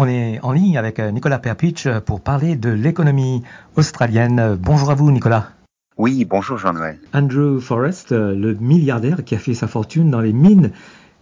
On est en ligne avec euh, Nicolas Perpich euh, pour parler de l'économie australienne. Bonjour à vous, Nicolas. Oui, bonjour Jean-Noël. Andrew Forrest, euh, le milliardaire qui a fait sa fortune dans les mines,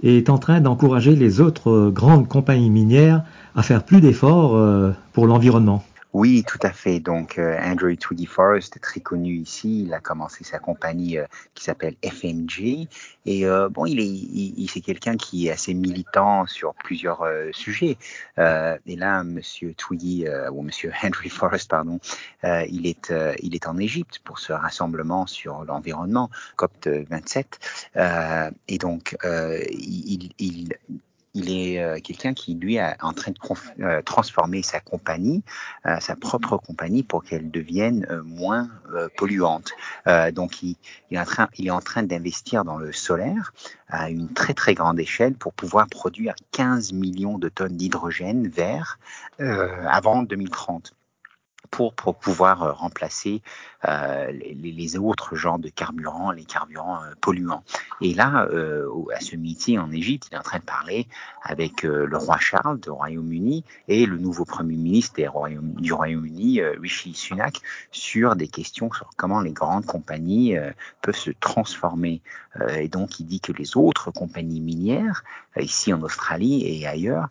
est en train d'encourager les autres grandes compagnies minières à faire plus d'efforts pour l'environnement. Oui, tout à fait. Donc, euh, Andrew Tweedy Forrest est très connu ici. Il a commencé sa compagnie euh, qui s'appelle FMG. Et euh, bon, il est, il, c'est quelqu'un qui est assez militant sur plusieurs sujets. et là, Monsieur Tweedy ou Monsieur Henry Forrest, pardon, il est, il est en Égypte pour ce rassemblement sur l'environnement COP 27. et donc, il, il il est euh, quelqu'un qui, lui, est en train de euh, transformer sa compagnie, euh, sa propre compagnie, pour qu'elle devienne moins polluante. donc, il, est en train, il est en train d'investir dans le solaire à une très très grande échelle pour pouvoir produire 15 millions de tonnes d'hydrogène vert avant 2030 pour, pouvoir euh, remplacer euh, les, autres genres de carburants, les carburants euh, polluants. Et là, à ce meeting en Égypte, il est en train de parler avec le roi Charles du Royaume-Uni et le nouveau premier ministre du Royaume-Uni, Rishi Sunak, sur des questions sur comment les grandes compagnies peuvent se transformer. et donc, il dit que les autres compagnies minières, ici en Australie et ailleurs,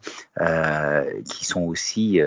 qui sont aussi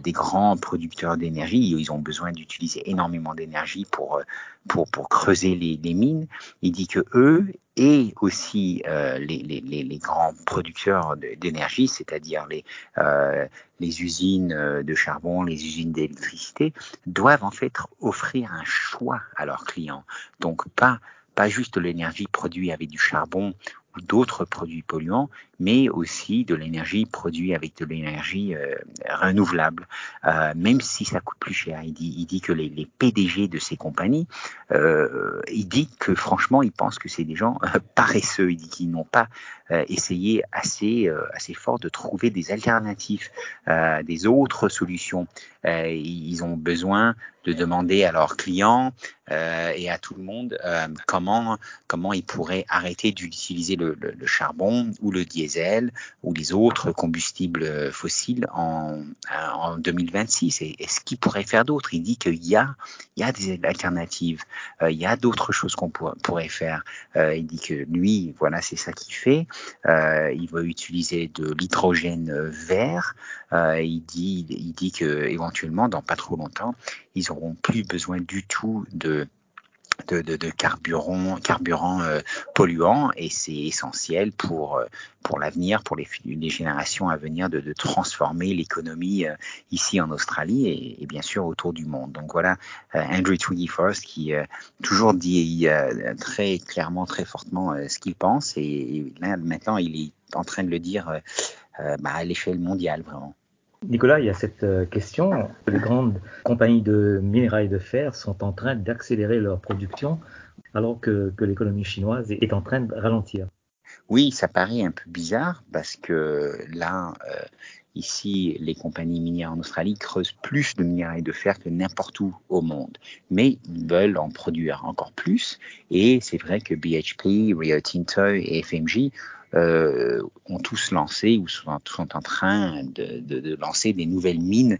des grands producteurs d'énergie. Ils ont besoin d'utiliser énormément d'énergie pour, euh, pour, pour creuser les, mines. Il dit que eux et aussi euh, les, les, les, grands producteurs d'énergie, c'est-à-dire les, euh, les usines de charbon, les usines d'électricité, doivent en fait offrir un choix à leurs clients. Donc pas pas juste l'énergie produite avec du charbon d'autres produits polluants, mais aussi de l'énergie produite avec de l'énergie euh, renouvelable, euh, même si ça coûte plus cher. Il dit, il dit que les, PDG de ces compagnies, euh, il dit que franchement, il pense que c'est des gens paresseux. Il dit qu'ils n'ont pas essayé assez, assez fort de trouver des alternatives, des autres solutions. ils ont besoin de demander à leurs clients et à tout le monde comment comment ils pourraient arrêter d'utiliser le charbon ou le diesel ou les autres combustibles fossiles en, en 2026 et, ce qu'il pourrait faire d'autre? Il dit qu'il y a, il y a des alternatives, euh, il y a d'autres choses qu'on pourrait faire. Euh, il dit que lui, voilà, c'est ça qu'il fait. Euh, il va utiliser de l'hydrogène vert. il dit, il dit que dans pas trop longtemps, ils auront plus besoin du tout de carburant, carburant euh, polluant et c'est essentiel pour euh, l'avenir, pour les, générations à venir, de, transformer l'économie euh, ici en Australie et, bien sûr autour du monde. Donc voilà, Andrew Tweedy Forrest qui toujours dit très clairement, très fortement ce qu'il pense et, maintenant il est en train de le dire bah, à l'échelle mondiale vraiment. Nicolas, il y a cette euh, question. Les grandes compagnies de minerais de fer sont en train d'accélérer leur production alors que, l'économie chinoise est en train de ralentir. Oui, ça paraît un peu bizarre parce que là, euh, ici, les compagnies minières en Australie creusent plus de minerais de fer que n'importe où au monde. Mais ils veulent en produire encore plus. Et c'est vrai que BHP, Rio Tinto et FMG euh, ont tous lancé ou sont, en train de, de, de, lancer des nouvelles mines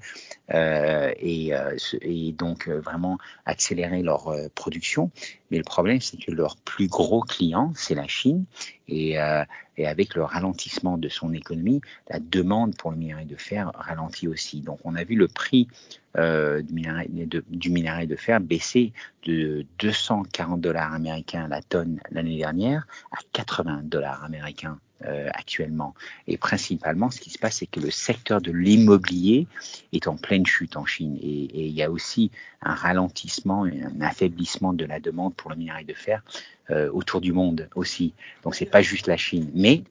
euh, et, euh, et, donc euh, vraiment accélérer leur euh, production. Mais le problème, c'est que leur plus gros client, c'est la Chine. Et, euh, et, avec le ralentissement de son économie, la demande pour le minerai de fer ralentit aussi. Donc on a vu le prix euh, du, minerai de, du minerai de fer baisser de 240 dollars américains la tonne l'année dernière à 80 dollars américains euh, actuellement. Et principalement, ce qui se passe, c'est que le secteur de l'immobilier est en pleine chute en Chine. Et, et, il y a aussi un ralentissement, un affaiblissement de la demande pour le minerai de fer euh, autour du monde aussi. Donc c'est pas juste la Chine, mais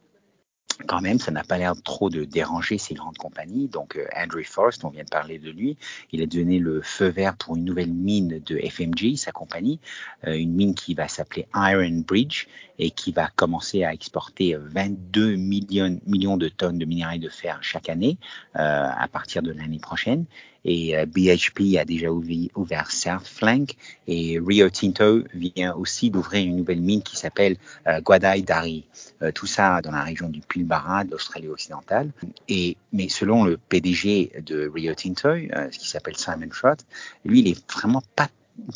quand même, ça n'a pas l'air trop de déranger ces grandes compagnies. Donc, euh, Andrew Forrest, on vient de parler de lui, il a donné le feu vert pour une nouvelle mine de FMG, sa compagnie, euh, une mine qui va s'appeler Iron Bridge et qui va commencer à exporter 22 millions, millions de tonnes de minerais de fer chaque année à partir de l'année prochaine. Et BHP a déjà ouvert South Flank et Rio Tinto vient aussi d'ouvrir une nouvelle mine qui s'appelle Guadai-Dari. tout ça dans la région du Pilbara, d'Australie occidentale. Et mais selon le PDG de Rio Tinto, qui s'appelle Simon Trott, lui, il est vraiment pas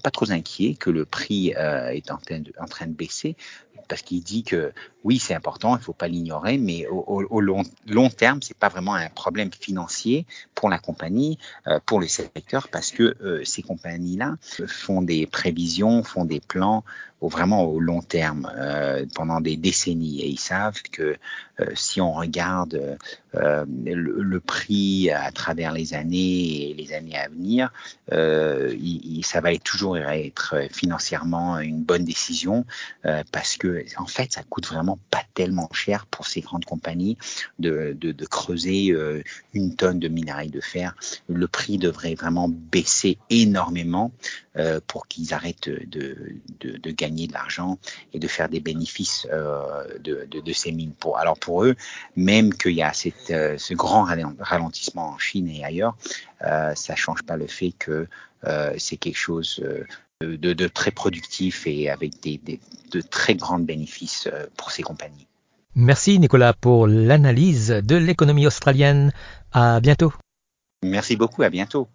pas trop inquiet que le prix euh, est en train, de, en train de baisser parce qu'il dit que oui, c'est important, il ne faut pas l'ignorer, mais au, long, terme, c'est pas vraiment un problème financier pour la compagnie, euh, pour le secteur, parce que euh, ces compagnies-là font des prévisions, font des plans vraiment au long terme, euh, pendant des décennies, et ils savent que euh, si on regarde euh, le, le, prix à travers les années et les années à venir, il, ça va toujours être financièrement une bonne décision, parce que en fait, ça coûte vraiment pas tellement cher pour ces grandes compagnies de, de, creuser euh, une tonne de minerai de fer. Le prix devrait vraiment baisser énormément euh, pour qu'ils arrêtent de, de, de, gagner de l'argent et de faire des bénéfices euh, de, de, ces mines. Pour, alors pour eux, même qu'il y a cette, euh, ce grand ralentissement en Chine et ailleurs, euh, ça change pas le fait que euh, c'est quelque chose de, de, très productif et avec des, des, de très grands bénéfices euh, pour ces compagnies. Merci Nicolas pour l'analyse de l'économie australienne. À bientôt. Merci beaucoup, à bientôt.